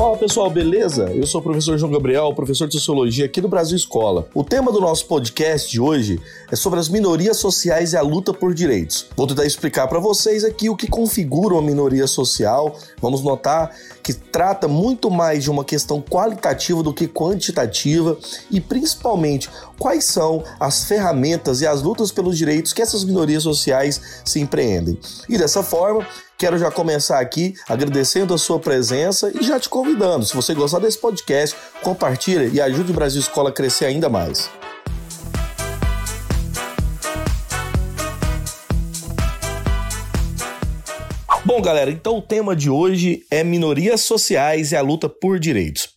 Fala pessoal, beleza? Eu sou o professor João Gabriel, professor de Sociologia aqui do Brasil Escola. O tema do nosso podcast de hoje é sobre as minorias sociais e a luta por direitos. Vou tentar explicar para vocês aqui o que configura uma minoria social. Vamos notar que trata muito mais de uma questão qualitativa do que quantitativa e principalmente quais são as ferramentas e as lutas pelos direitos que essas minorias sociais se empreendem. E dessa forma, Quero já começar aqui agradecendo a sua presença e já te convidando. Se você gostar desse podcast, compartilhe e ajude o Brasil Escola a crescer ainda mais. Bom, galera, então o tema de hoje é minorias sociais e a luta por direitos.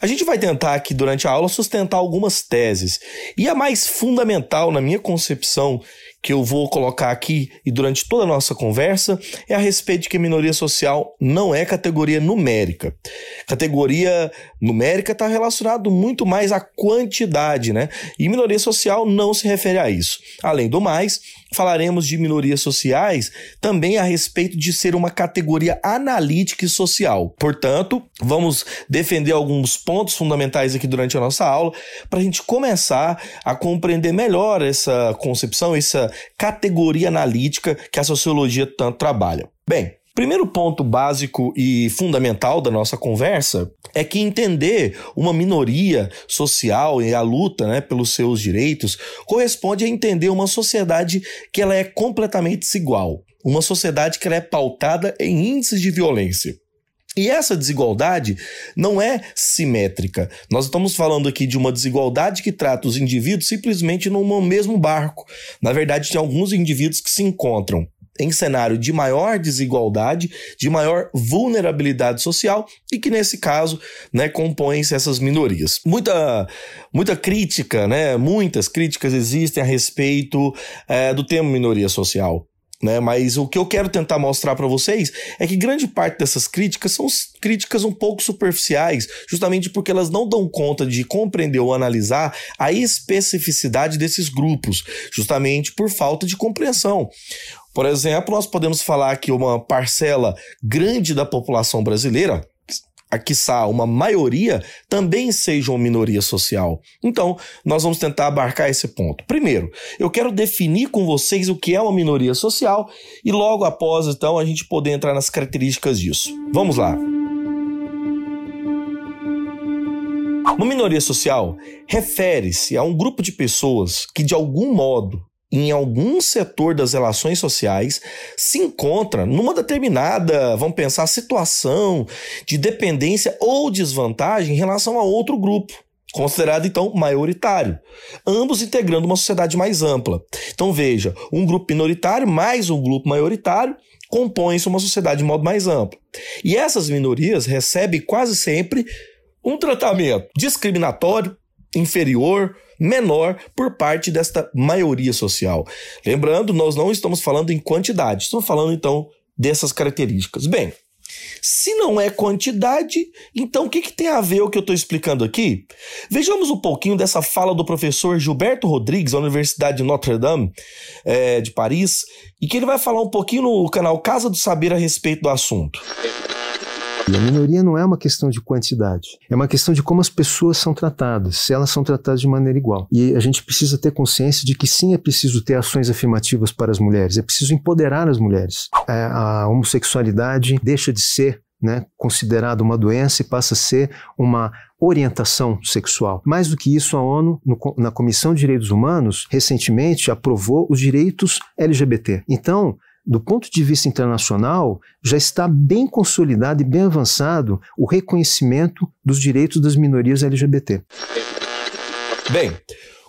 A gente vai tentar aqui durante a aula sustentar algumas teses. E a mais fundamental, na minha concepção, que eu vou colocar aqui e durante toda a nossa conversa é a respeito de que minoria social não é categoria numérica. Categoria numérica está relacionado muito mais à quantidade, né? E minoria social não se refere a isso. Além do mais, falaremos de minorias sociais também a respeito de ser uma categoria analítica e social. Portanto, vamos defender alguns pontos fundamentais aqui durante a nossa aula para a gente começar a compreender melhor essa concepção, essa categoria analítica que a sociologia tanto trabalha. Bem, Primeiro ponto básico e fundamental da nossa conversa é que entender uma minoria social e a luta né, pelos seus direitos corresponde a entender uma sociedade que ela é completamente desigual, uma sociedade que ela é pautada em índices de violência. E essa desigualdade não é simétrica. Nós estamos falando aqui de uma desigualdade que trata os indivíduos simplesmente no mesmo barco. Na verdade, tem alguns indivíduos que se encontram em cenário de maior desigualdade, de maior vulnerabilidade social e que nesse caso, né, compõem-se essas minorias. Muita, muita crítica, né, muitas críticas existem a respeito é, do termo minoria social. Né? Mas o que eu quero tentar mostrar para vocês é que grande parte dessas críticas são críticas um pouco superficiais, justamente porque elas não dão conta de compreender ou analisar a especificidade desses grupos, justamente por falta de compreensão. Por exemplo, nós podemos falar que uma parcela grande da população brasileira a quiçá uma maioria, também seja uma minoria social. Então, nós vamos tentar abarcar esse ponto. Primeiro, eu quero definir com vocês o que é uma minoria social e logo após, então, a gente poder entrar nas características disso. Vamos lá. Uma minoria social refere-se a um grupo de pessoas que, de algum modo, em algum setor das relações sociais se encontra numa determinada, vamos pensar, situação de dependência ou desvantagem em relação a outro grupo considerado então maioritário, ambos integrando uma sociedade mais ampla. Então veja, um grupo minoritário mais um grupo maioritário compõem-se uma sociedade de modo mais amplo. E essas minorias recebem quase sempre um tratamento discriminatório, inferior, menor por parte desta maioria social. Lembrando, nós não estamos falando em quantidade, estamos falando então dessas características. Bem, se não é quantidade, então o que, que tem a ver o que eu estou explicando aqui? Vejamos um pouquinho dessa fala do professor Gilberto Rodrigues, da Universidade de Notre Dame, é, de Paris, e que ele vai falar um pouquinho no canal Casa do Saber a respeito do assunto. E a minoria não é uma questão de quantidade, é uma questão de como as pessoas são tratadas, se elas são tratadas de maneira igual. E a gente precisa ter consciência de que sim, é preciso ter ações afirmativas para as mulheres, é preciso empoderar as mulheres. É, a homossexualidade deixa de ser né, considerada uma doença e passa a ser uma orientação sexual. Mais do que isso, a ONU, no, na Comissão de Direitos Humanos, recentemente aprovou os direitos LGBT. Então, do ponto de vista internacional, já está bem consolidado e bem avançado o reconhecimento dos direitos das minorias LGBT. Bem,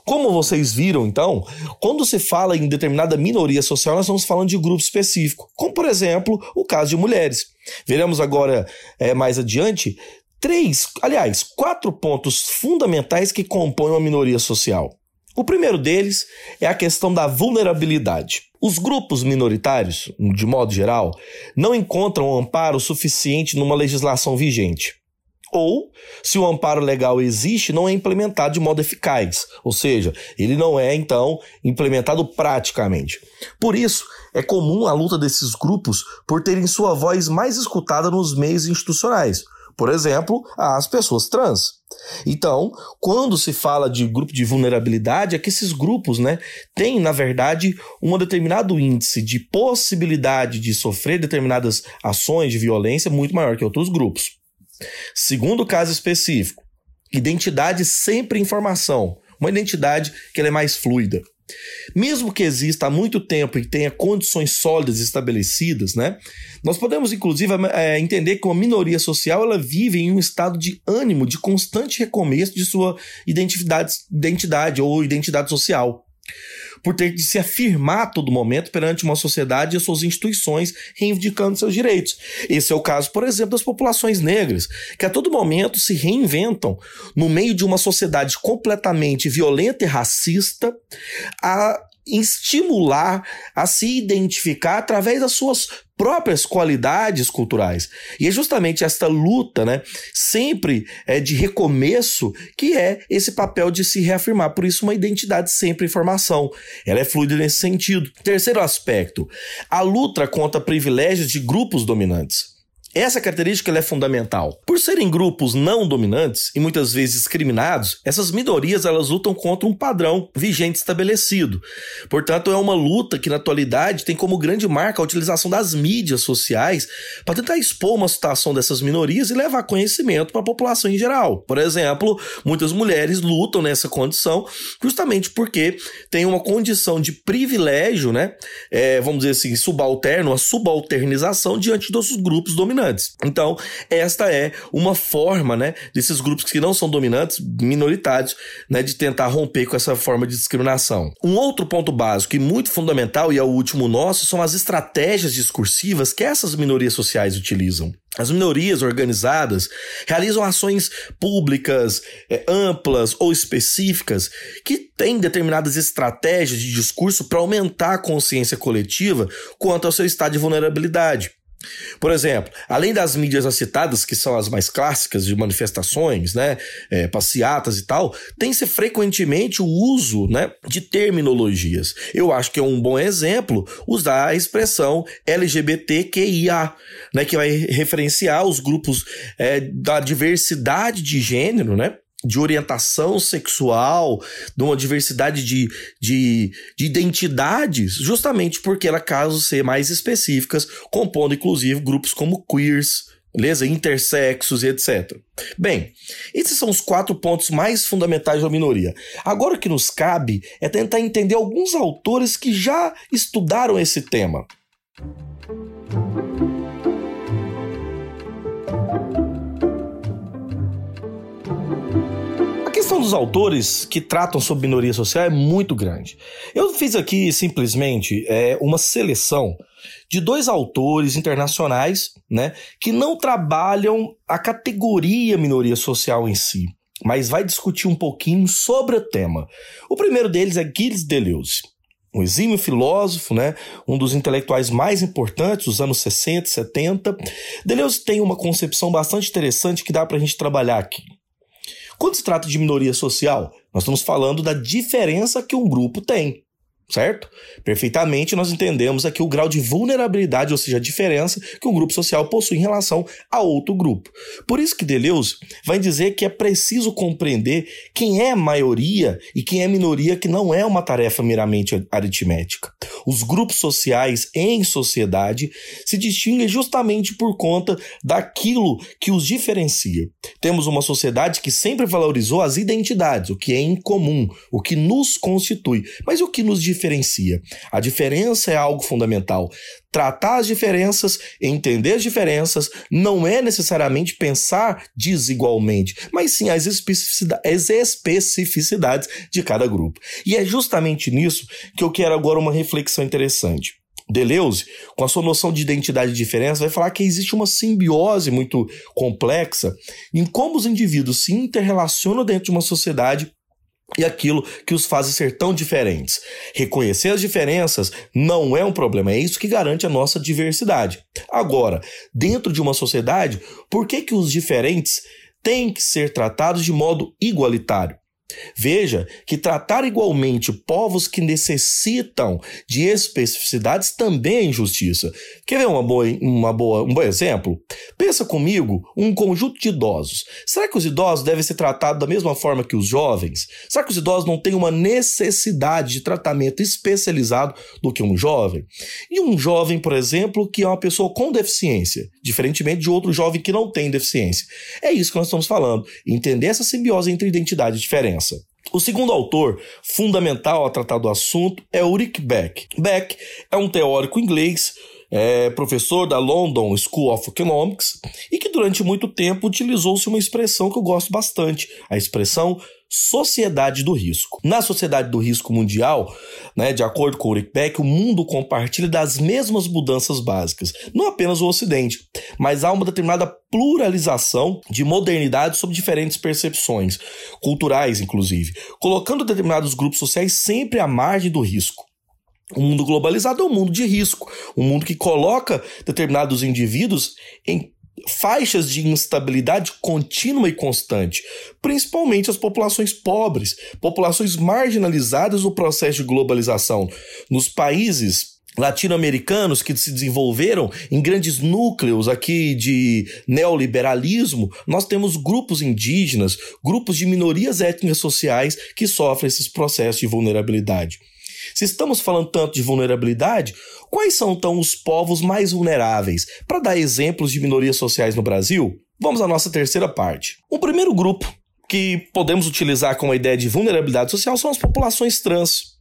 como vocês viram, então, quando se fala em determinada minoria social, nós estamos falando de grupo específico, como por exemplo o caso de mulheres. Veremos agora é, mais adiante três, aliás, quatro pontos fundamentais que compõem uma minoria social. O primeiro deles é a questão da vulnerabilidade. Os grupos minoritários, de modo geral, não encontram amparo suficiente numa legislação vigente. Ou, se o amparo legal existe, não é implementado de modo eficaz, ou seja, ele não é então implementado praticamente. Por isso, é comum a luta desses grupos por terem sua voz mais escutada nos meios institucionais, Por exemplo, as pessoas trans. Então, quando se fala de grupo de vulnerabilidade, é que esses grupos né, têm, na verdade, um determinado índice de possibilidade de sofrer determinadas ações de violência muito maior que outros grupos. Segundo caso específico, identidade sempre informação, uma identidade que é mais fluida. Mesmo que exista há muito tempo e tenha condições sólidas estabelecidas, né, nós podemos inclusive é, entender que uma minoria social ela vive em um estado de ânimo, de constante recomeço de sua identidade, identidade ou identidade social por ter de se afirmar a todo momento perante uma sociedade e suas instituições reivindicando seus direitos. Esse é o caso, por exemplo, das populações negras, que a todo momento se reinventam no meio de uma sociedade completamente violenta e racista, a estimular a se identificar através das suas próprias qualidades culturais. E é justamente esta luta, né, sempre é de recomeço, que é esse papel de se reafirmar. Por isso, uma identidade sempre em formação. Ela é fluida nesse sentido. Terceiro aspecto, a luta contra privilégios de grupos dominantes. Essa característica é fundamental. Por serem grupos não dominantes e muitas vezes discriminados, essas minorias elas lutam contra um padrão vigente estabelecido. Portanto, é uma luta que na atualidade tem como grande marca a utilização das mídias sociais para tentar expor uma situação dessas minorias e levar conhecimento para a população em geral. Por exemplo, muitas mulheres lutam nessa condição justamente porque tem uma condição de privilégio, né? É, vamos dizer assim, subalterno, uma subalternização diante dos grupos dominantes dominantes. Então, esta é uma forma, né, desses grupos que não são dominantes, minoritários, né, de tentar romper com essa forma de discriminação. Um outro ponto básico e muito fundamental, e é o último nosso, são as estratégias discursivas que essas minorias sociais utilizam. As minorias organizadas realizam ações públicas, é, amplas ou específicas que têm determinadas estratégias de discurso para aumentar a consciência coletiva quanto ao seu estado de vulnerabilidade. Por exemplo, além das mídias citadas, que são as mais clássicas de manifestações, né, é, passeatas e tal, tem-se frequentemente o uso né, de terminologias. Eu acho que é um bom exemplo usar a expressão LGBTQIA, né, que vai referenciar os grupos é, da diversidade de gênero, né? De orientação sexual, de uma diversidade de, de, de identidades, justamente porque ela caso ser mais específicas, compondo inclusive grupos como queers, beleza? Intersexos e etc. Bem, esses são os quatro pontos mais fundamentais da minoria. Agora o que nos cabe é tentar entender alguns autores que já estudaram esse tema. Questão dos autores que tratam sobre minoria social é muito grande. Eu fiz aqui simplesmente é, uma seleção de dois autores internacionais, né, que não trabalham a categoria minoria social em si, mas vai discutir um pouquinho sobre o tema. O primeiro deles é Gilles Deleuze um exímio filósofo, né, um dos intelectuais mais importantes dos anos 60 e 70. Deleuze tem uma concepção bastante interessante que dá para a gente trabalhar aqui. Quando se trata de minoria social, nós estamos falando da diferença que um grupo tem certo? Perfeitamente nós entendemos aqui o grau de vulnerabilidade, ou seja, a diferença que um grupo social possui em relação a outro grupo. Por isso que Deleuze vai dizer que é preciso compreender quem é maioria e quem é minoria, que não é uma tarefa meramente aritmética. Os grupos sociais em sociedade se distinguem justamente por conta daquilo que os diferencia. Temos uma sociedade que sempre valorizou as identidades, o que é incomum, o que nos constitui, mas o que nos diferencia. A diferença é algo fundamental. Tratar as diferenças, entender as diferenças, não é necessariamente pensar desigualmente, mas sim as especificidades de cada grupo. E é justamente nisso que eu quero agora uma reflexão interessante. Deleuze, com a sua noção de identidade e diferença, vai falar que existe uma simbiose muito complexa em como os indivíduos se interrelacionam dentro de uma sociedade e aquilo que os faz ser tão diferentes. Reconhecer as diferenças não é um problema, é isso que garante a nossa diversidade. Agora, dentro de uma sociedade, por que, que os diferentes têm que ser tratados de modo igualitário? Veja que tratar igualmente povos que necessitam de especificidades também é injustiça. Quer ver uma boa, uma boa, um bom exemplo? Pensa comigo um conjunto de idosos. Será que os idosos devem ser tratados da mesma forma que os jovens? Será que os idosos não têm uma necessidade de tratamento especializado do que um jovem? E um jovem, por exemplo, que é uma pessoa com deficiência, diferentemente de outro jovem que não tem deficiência. É isso que nós estamos falando. Entender essa simbiose entre identidade e diferença. O segundo autor fundamental a tratar do assunto é Ulrich Beck. Beck é um teórico inglês, é professor da London School of Economics e que durante muito tempo utilizou-se uma expressão que eu gosto bastante, a expressão sociedade do risco. Na sociedade do risco mundial, né, de acordo com o Ulrich Beck, o mundo compartilha das mesmas mudanças básicas, não apenas o Ocidente, mas há uma determinada pluralização de modernidade sob diferentes percepções, culturais inclusive, colocando determinados grupos sociais sempre à margem do risco. O mundo globalizado é um mundo de risco, um mundo que coloca determinados indivíduos em faixas de instabilidade contínua e constante, principalmente as populações pobres, populações marginalizadas no processo de globalização. Nos países latino-americanos que se desenvolveram em grandes núcleos aqui de neoliberalismo, nós temos grupos indígenas, grupos de minorias étnicas sociais que sofrem esses processos de vulnerabilidade. Se estamos falando tanto de vulnerabilidade, quais são então os povos mais vulneráveis? Para dar exemplos de minorias sociais no Brasil, vamos à nossa terceira parte. O primeiro grupo que podemos utilizar com a ideia de vulnerabilidade social são as populações trans.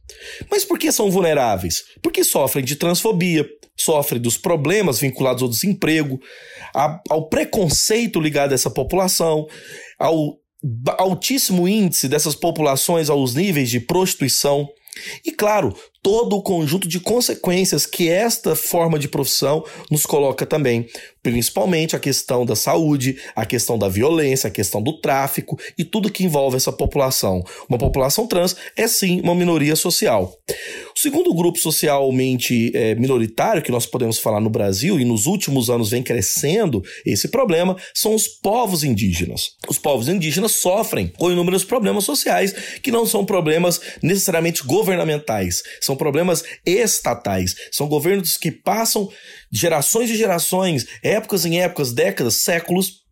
Mas por que são vulneráveis? Porque sofrem de transfobia, sofrem dos problemas vinculados ao desemprego, ao preconceito ligado a essa população, ao altíssimo índice dessas populações aos níveis de prostituição. E claro, todo o conjunto de consequências que esta forma de profissão nos coloca também, principalmente a questão da saúde, a questão da violência, a questão do tráfico e tudo que envolve essa população. Uma população trans é sim uma minoria social. O segundo grupo socialmente é, minoritário que nós podemos falar no Brasil e nos últimos anos vem crescendo esse problema são os povos indígenas. Os povos indígenas sofrem com inúmeros problemas sociais que não são problemas necessariamente governamentais, são são problemas estatais, são governos que passam gerações e gerações, épocas em épocas, décadas, séculos,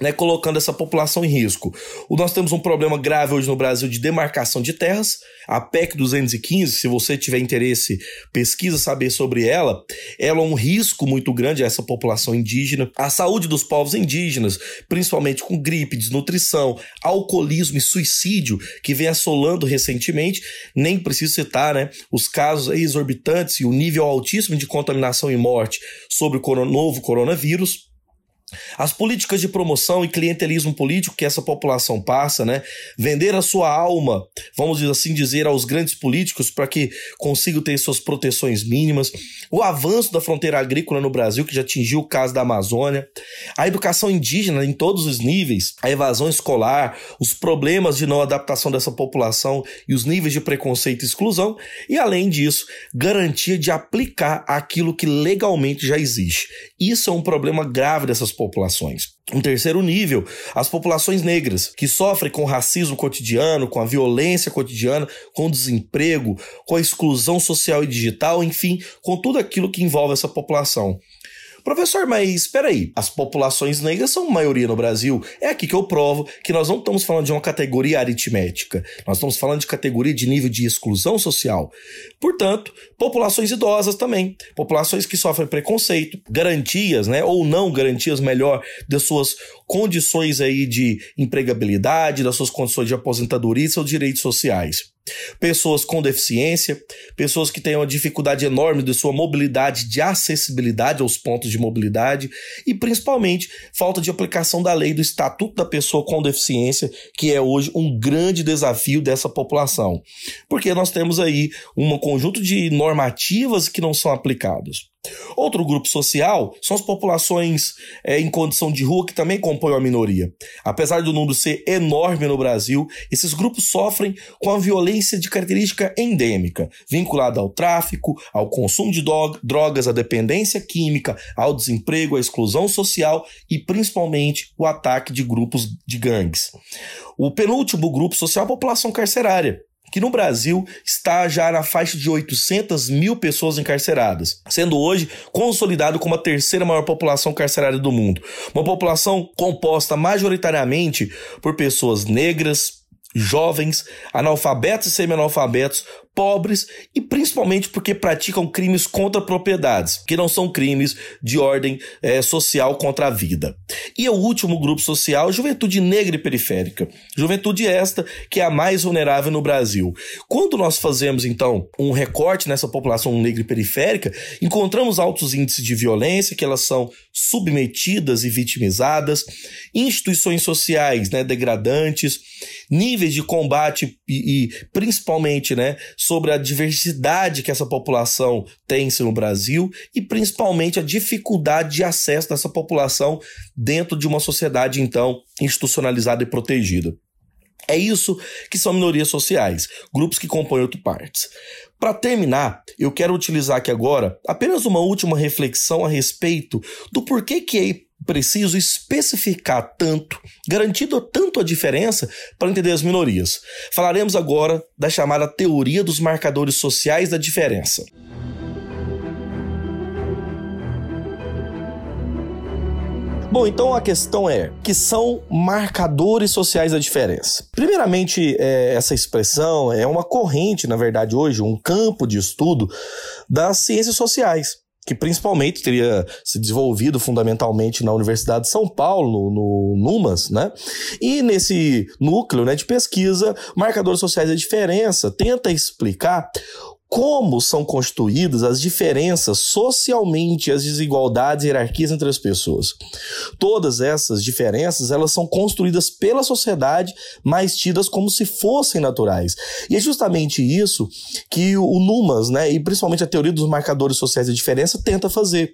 né, colocando essa população em risco. O, nós temos um problema grave hoje no Brasil de demarcação de terras. A PEC 215, se você tiver interesse, pesquisa saber sobre ela. Ela é um risco muito grande a essa população indígena. A saúde dos povos indígenas, principalmente com gripe, desnutrição, alcoolismo e suicídio, que vem assolando recentemente. Nem preciso citar né, os casos exorbitantes e o nível altíssimo de contaminação e morte sobre o novo coronavírus. As políticas de promoção e clientelismo político que essa população passa, né? Vender a sua alma, vamos assim dizer, aos grandes políticos para que consigam ter suas proteções mínimas. O avanço da fronteira agrícola no Brasil, que já atingiu o caso da Amazônia. A educação indígena em todos os níveis. A evasão escolar, os problemas de não adaptação dessa população e os níveis de preconceito e exclusão. E, além disso, garantia de aplicar aquilo que legalmente já existe. Isso é um problema grave dessas populações. Um terceiro nível, as populações negras, que sofrem com o racismo cotidiano, com a violência cotidiana, com o desemprego, com a exclusão social e digital, enfim, com tudo aquilo que envolve essa população. Professor, mas espera aí, as populações negras são maioria no Brasil. É aqui que eu provo que nós não estamos falando de uma categoria aritmética. Nós estamos falando de categoria de nível de exclusão social. Portanto, populações idosas também, populações que sofrem preconceito, garantias, né, ou não garantias melhor das suas condições aí de empregabilidade, das suas condições de aposentadoria e seus direitos sociais pessoas com deficiência, pessoas que têm uma dificuldade enorme de sua mobilidade, de acessibilidade aos pontos de mobilidade e principalmente falta de aplicação da lei do Estatuto da Pessoa com Deficiência, que é hoje um grande desafio dessa população. Porque nós temos aí um conjunto de normativas que não são aplicadas. Outro grupo social são as populações é, em condição de rua que também compõem a minoria. Apesar do número ser enorme no Brasil, esses grupos sofrem com a violência de característica endêmica, vinculada ao tráfico, ao consumo de drogas, à dependência química, ao desemprego, à exclusão social e principalmente o ataque de grupos de gangues. O penúltimo grupo social é a população carcerária que no Brasil está já na faixa de 800 mil pessoas encarceradas, sendo hoje consolidado como a terceira maior população carcerária do mundo. Uma população composta majoritariamente por pessoas negras, jovens, analfabetos e semi-analfabetos, pobres e principalmente porque praticam crimes contra propriedades, que não são crimes de ordem é, social contra a vida. E o último grupo social, juventude negra e periférica. Juventude esta que é a mais vulnerável no Brasil. Quando nós fazemos, então, um recorte nessa população negra e periférica, encontramos altos índices de violência, que elas são submetidas e vitimizadas, instituições sociais né, degradantes, níveis de combate e, e principalmente né, sobre a diversidade que essa população tem no Brasil e principalmente a dificuldade de acesso dessa população dentro de uma sociedade então institucionalizada e protegida. É isso que são minorias sociais, grupos que compõem outras partes. Para terminar, eu quero utilizar aqui agora apenas uma última reflexão a respeito do porquê que preciso especificar tanto, garantindo tanto a diferença para entender as minorias. Falaremos agora da chamada teoria dos marcadores sociais da diferença. Bom, então a questão é que são marcadores sociais da diferença. Primeiramente, é, essa expressão é uma corrente, na verdade, hoje, um campo de estudo das ciências sociais que principalmente teria se desenvolvido fundamentalmente na Universidade de São Paulo, no, NUMAS, né? E nesse núcleo né, de pesquisa, marcadores sociais da diferença tenta explicar como são constituídas as diferenças socialmente, as desigualdades e hierarquias entre as pessoas. Todas essas diferenças, elas são construídas pela sociedade, mas tidas como se fossem naturais. E é justamente isso que o Numas, né, e principalmente a teoria dos marcadores sociais de diferença tenta fazer.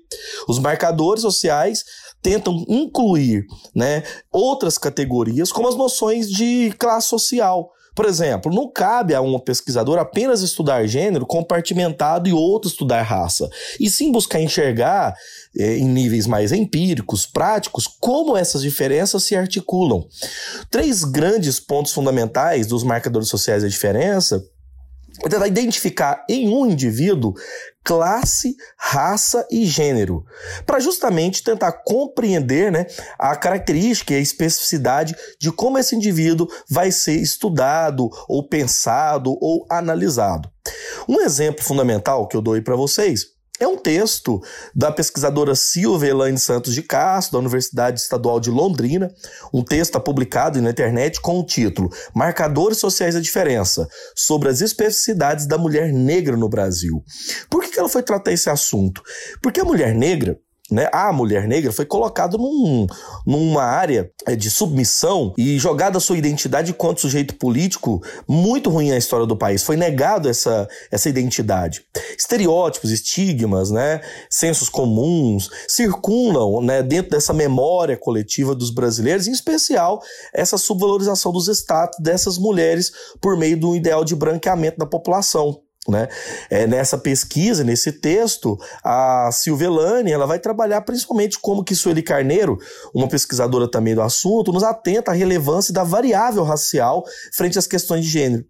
Os marcadores sociais tentam incluir, né, outras categorias como as noções de classe social, por exemplo, não cabe a um pesquisador apenas estudar gênero compartimentado e outro estudar raça, e sim buscar enxergar eh, em níveis mais empíricos, práticos, como essas diferenças se articulam. Três grandes pontos fundamentais dos marcadores sociais da diferença é tentar identificar em um indivíduo classe, raça e gênero, para justamente tentar compreender né, a característica e a especificidade de como esse indivíduo vai ser estudado, ou pensado, ou analisado. Um exemplo fundamental que eu dou aí para vocês é um texto da pesquisadora Silvia Elaine Santos de Castro, da Universidade Estadual de Londrina. Um texto publicado na internet com o título Marcadores Sociais da Diferença, sobre as especificidades da mulher negra no Brasil. Por que ela foi tratar esse assunto? Porque a mulher negra né, a mulher negra foi colocada num, numa área é, de submissão e jogada a sua identidade enquanto sujeito político muito ruim na história do país. Foi negado essa, essa identidade. Estereótipos, estigmas, né, sensos comuns circulam né, dentro dessa memória coletiva dos brasileiros, em especial essa subvalorização dos status dessas mulheres por meio do ideal de branqueamento da população. Né? É, nessa pesquisa, nesse texto, a Silvelane ela vai trabalhar principalmente como que Sueli Carneiro, uma pesquisadora também do assunto, nos atenta à relevância da variável racial frente às questões de gênero.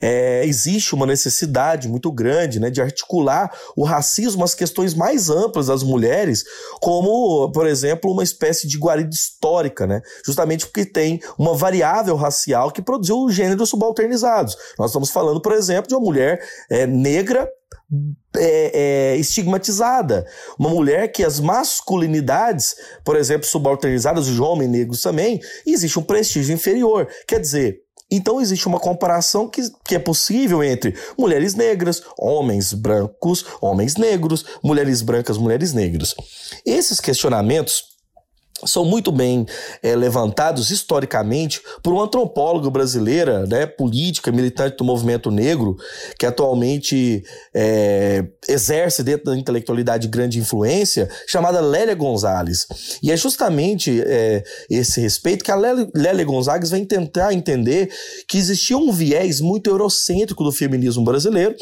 É, existe uma necessidade muito grande né, de articular o racismo às questões mais amplas das mulheres, como, por exemplo, uma espécie de guarida histórica, né, justamente porque tem uma variável racial que produziu gêneros subalternizados. Nós estamos falando, por exemplo, de uma mulher é, negra é, é, estigmatizada. Uma mulher que as masculinidades, por exemplo, subalternizadas, os homens negros também, existe um prestígio inferior. Quer dizer, então existe uma comparação que, que é possível entre mulheres negras, homens brancos, homens negros, mulheres brancas, mulheres negras. Esses questionamentos são muito bem é, levantados historicamente por uma antropóloga brasileira, né, política, militante do movimento negro, que atualmente é, exerce dentro da intelectualidade grande influência, chamada Lélia Gonzalez. E é justamente é, esse respeito que a Lélia Gonzalez vem tentar entender que existia um viés muito eurocêntrico do feminismo brasileiro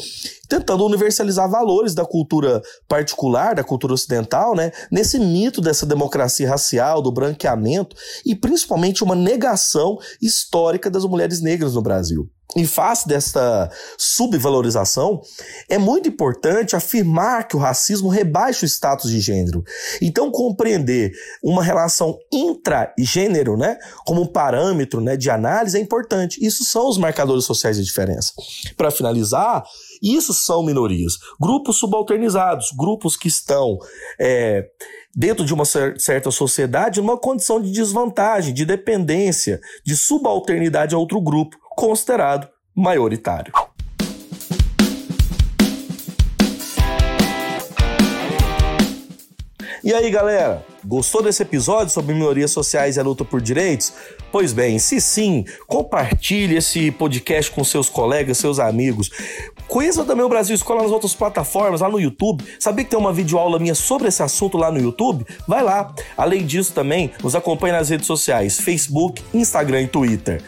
tentando universalizar valores da cultura particular, da cultura ocidental, né, nesse mito dessa democracia racial, do branqueamento e principalmente uma negação histórica das mulheres negras no Brasil. Em face desta subvalorização, é muito importante afirmar que o racismo rebaixa o status de gênero. Então, compreender uma relação intragênero, né, como um parâmetro né, de análise é importante. Isso são os marcadores sociais de diferença. Para finalizar, isso são minorias. Grupos subalternizados, grupos que estão é, dentro de uma certa sociedade numa condição de desvantagem, de dependência, de subalternidade a outro grupo considerado maioritário. E aí, galera? Gostou desse episódio sobre minorias sociais e a luta por direitos? Pois bem, se sim, compartilhe esse podcast com seus colegas, seus amigos. Conheça também o Brasil Escola nas outras plataformas, lá no YouTube. Sabia que tem uma videoaula minha sobre esse assunto lá no YouTube? Vai lá. Além disso, também nos acompanhe nas redes sociais: Facebook, Instagram e Twitter.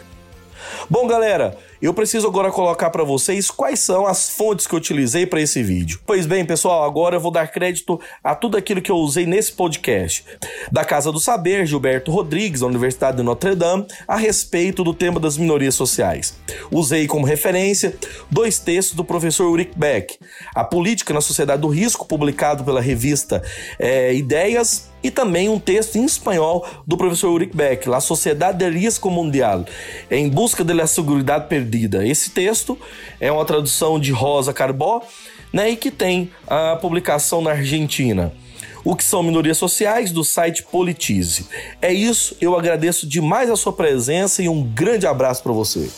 Bom, galera, eu preciso agora colocar para vocês quais são as fontes que eu utilizei para esse vídeo. Pois bem, pessoal, agora eu vou dar crédito a tudo aquilo que eu usei nesse podcast. Da Casa do Saber, Gilberto Rodrigues, da Universidade de Notre Dame, a respeito do tema das minorias sociais. Usei como referência dois textos do professor Ulrich Beck, A Política na Sociedade do Risco, publicado pela revista é, Ideias e também um texto em espanhol do professor Ulrich Beck, La Sociedade de Risco Mundial, em busca da segurança perdida. Esse texto é uma tradução de Rosa Carbó, né, e que tem a publicação na Argentina. O que são minorias sociais do site Politize. É isso, eu agradeço demais a sua presença e um grande abraço para você.